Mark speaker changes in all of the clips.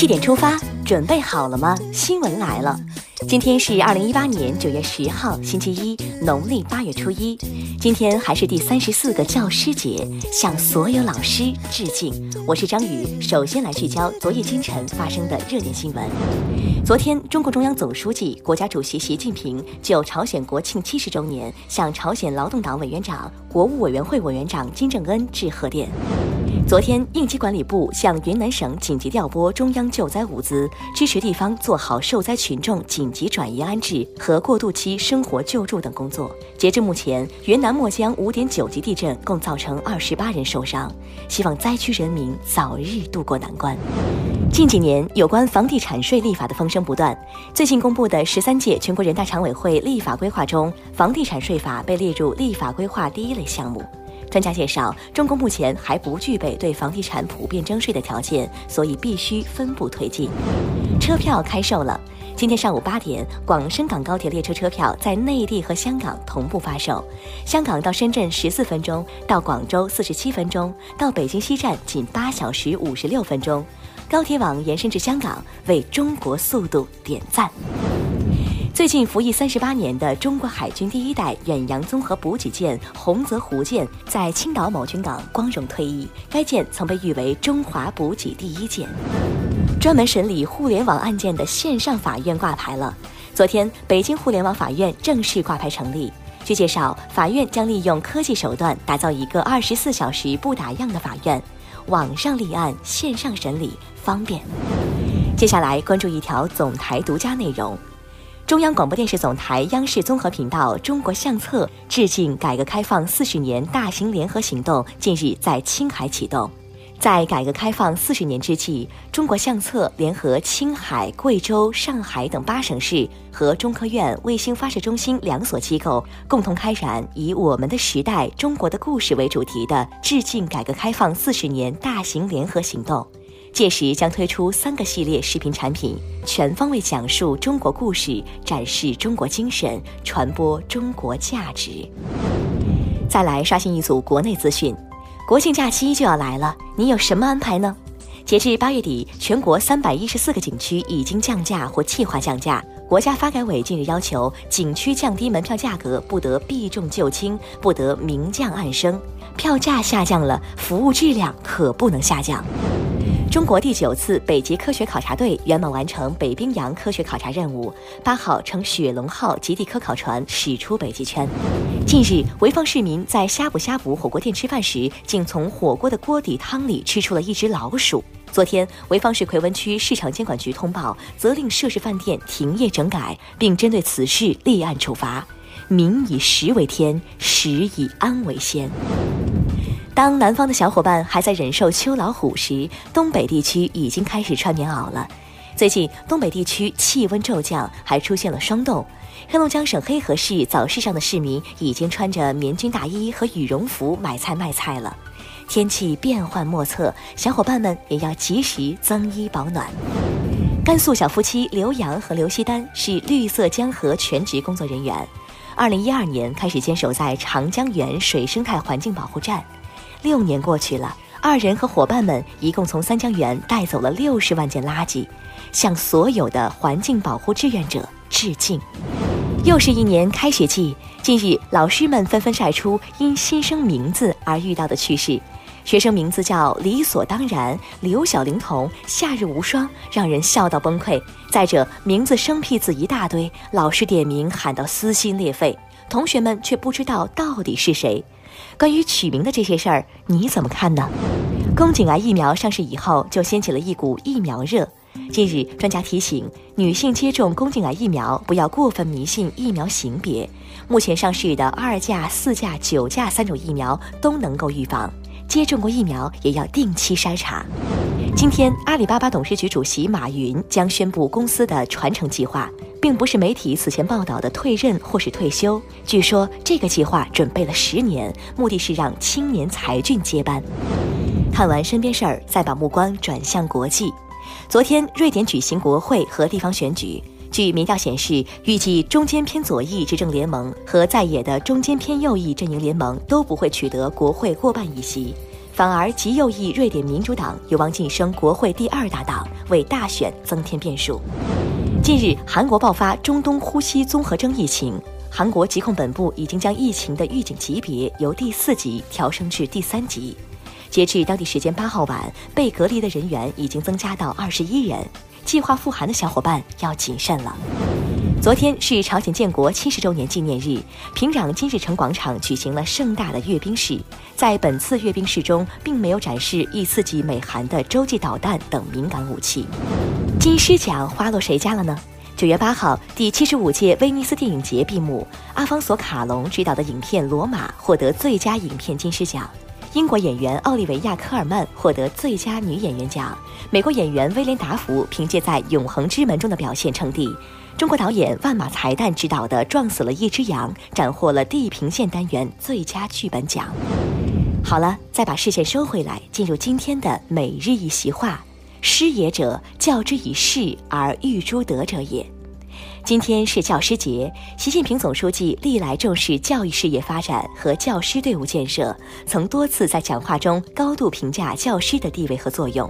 Speaker 1: 七点出发，准备好了吗？新闻来了。今天是二零一八年九月十号，星期一，农历八月初一。今天还是第三十四个教师节，向所有老师致敬。我是张宇，首先来聚焦昨夜今晨发生的热点新闻。昨天，中共中央总书记、国家主席习近平就朝鲜国庆七十周年，向朝鲜劳动党委员长、国务委员会委员长金正恩致贺电。昨天，应急管理部向云南省紧急调拨中央救灾物资，支持地方做好受灾群众紧急转移安置和过渡期生活救助等工作。截至目前，云南墨江五点九级地震共造成二十八人受伤，希望灾区人民早日渡过难关。近几年，有关房地产税立法的风声不断。最近公布的十三届全国人大常委会立法规划中，房地产税法被列入立法规划第一类项目。专家介绍，中国目前还不具备对房地产普遍征税的条件，所以必须分步推进。车票开售了，今天上午八点，广深港高铁列车车票在内地和香港同步发售。香港到深圳十四分钟，到广州四十七分钟，到北京西站仅八小时五十六分钟。高铁网延伸至香港，为中国速度点赞。最近服役三十八年的中国海军第一代远洋综合补给舰“洪泽湖舰”在青岛某军港光荣退役。该舰曾被誉为中华补给第一舰。专门审理互联网案件的线上法院挂牌了。昨天，北京互联网法院正式挂牌成立。据介绍，法院将利用科技手段打造一个二十四小时不打烊的法院，网上立案，线上审理，方便。接下来关注一条总台独家内容。中央广播电视总台央视综合频道《中国相册》致敬改革开放四十年大型联合行动近日在青海启动。在改革开放四十年之际，中国相册联合青海、贵州、上海等八省市和中科院卫星发射中心两所机构，共同开展以“我们的时代，中国的故事”为主题的致敬改革开放四十年大型联合行动。届时将推出三个系列视频产品，全方位讲述中国故事，展示中国精神，传播中国价值。再来刷新一组国内资讯，国庆假期就要来了，你有什么安排呢？截至八月底，全国三百一十四个景区已经降价或计划降价。国家发改委近日要求，景区降低门票价格不得避重就轻，不得明降暗升。票价下降了，服务质量可不能下降。中国第九次北极科学考察队圆满完成北冰洋科学考察任务。八号乘雪龙号极地科考船驶出北极圈。近日，潍坊市民在呷哺呷哺火锅店吃饭时，竟从火锅的锅底汤里吃出了一只老鼠。昨天，潍坊市奎文区市场监管局通报，责令涉事饭店停业整改，并针对此事立案处罚。民以食为天，食以安为先。当南方的小伙伴还在忍受秋老虎时，东北地区已经开始穿棉袄了。最近，东北地区气温骤降，还出现了霜冻。黑龙江省黑河市早市上的市民已经穿着棉军大衣和羽绒服买菜卖菜了。天气变幻莫测，小伙伴们也要及时增衣保暖。甘肃小夫妻刘洋和刘西丹是绿色江河全职工作人员，二零一二年开始坚守在长江源水生态环境保护站。六年过去了，二人和伙伴们一共从三江源带走了六十万件垃圾，向所有的环境保护志愿者致敬。又是一年开学季，近日老师们纷纷晒出因新生名字而遇到的趣事。学生名字叫理所当然、刘小龄童、夏日无双，让人笑到崩溃。再者，名字生僻字一大堆，老师点名喊到撕心裂肺，同学们却不知道到底是谁。关于取名的这些事儿，你怎么看呢？宫颈癌疫苗上市以后，就掀起了一股疫苗热。近日，专家提醒女性接种宫颈癌疫苗，不要过分迷信疫苗型别。目前上市的二价、四价、九价三种疫苗都能够预防，接种过疫苗也要定期筛查。今天，阿里巴巴董事局主席马云将宣布公司的传承计划。并不是媒体此前报道的退任或是退休。据说这个计划准备了十年，目的是让青年才俊接班。看完身边事儿，再把目光转向国际。昨天，瑞典举行国会和地方选举。据民调显示，预计中间偏左翼执政联盟和在野的中间偏右翼阵营联盟都不会取得国会过半议席，反而极右翼瑞典民主党有望晋升国会第二大党，为大选增添变数。近日，韩国爆发中东呼吸综合征疫情，韩国疾控本部已经将疫情的预警级别由第四级调升至第三级。截至当地时间八号晚，被隔离的人员已经增加到二十一人。计划赴韩的小伙伴要谨慎了。昨天是朝鲜建国七十周年纪念日，平壤金日成广场举行了盛大的阅兵式。在本次阅兵式中，并没有展示易刺激美韩的洲际导弹等敏感武器。金狮奖花落谁家了呢？九月八号，第七十五届威尼斯电影节闭幕，阿方索卡隆执导的影片《罗马》获得最佳影片金狮奖。英国演员奥利维亚·科尔曼获得最佳女演员奖，美国演员威廉·达福凭借在《永恒之门》中的表现称帝，中国导演万马才旦执导的《撞死了一只羊》斩获了地平线单元最佳剧本奖。好了，再把视线收回来，进入今天的每日一席话：“师也者，教之以事而育诸德者也。”今天是教师节，习近平总书记历来重视教育事业发展和教师队伍建设，曾多次在讲话中高度评价教师的地位和作用。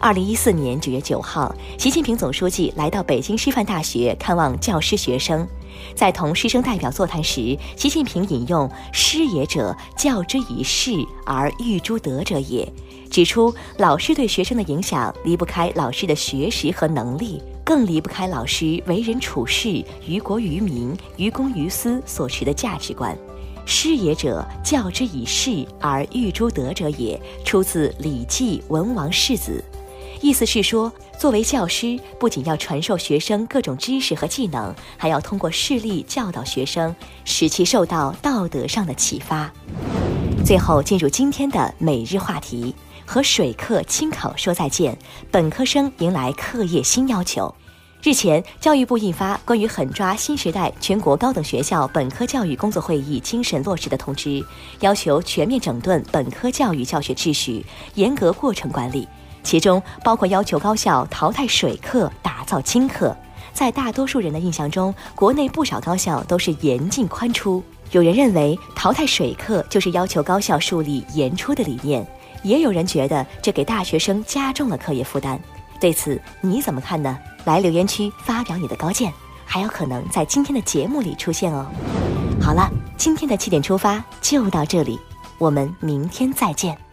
Speaker 1: 二零一四年九月九号，习近平总书记来到北京师范大学看望教师学生，在同师生代表座谈时，习近平引用“师也者，教之以事而育诸德者也”，指出老师对学生的影响离不开老师的学识和能力。更离不开老师为人处事、于国于民、于公于私所持的价值观。师也者，教之以事而育诸德者也，出自《礼记·文王世子》。意思是说，作为教师，不仅要传授学生各种知识和技能，还要通过事例教导学生，使其受到道德上的启发。最后，进入今天的每日话题。和水课清考说再见，本科生迎来课业新要求。日前，教育部印发关于狠抓新时代全国高等学校本科教育工作会议精神落实的通知，要求全面整顿本科教育教学秩序，严格过程管理。其中包括要求高校淘汰水课，打造精课。在大多数人的印象中，国内不少高校都是严进宽出。有人认为，淘汰水课就是要求高校树立严出的理念。也有人觉得这给大学生加重了课业负担，对此你怎么看呢？来留言区发表你的高见，还有可能在今天的节目里出现哦。好了，今天的七点出发就到这里，我们明天再见。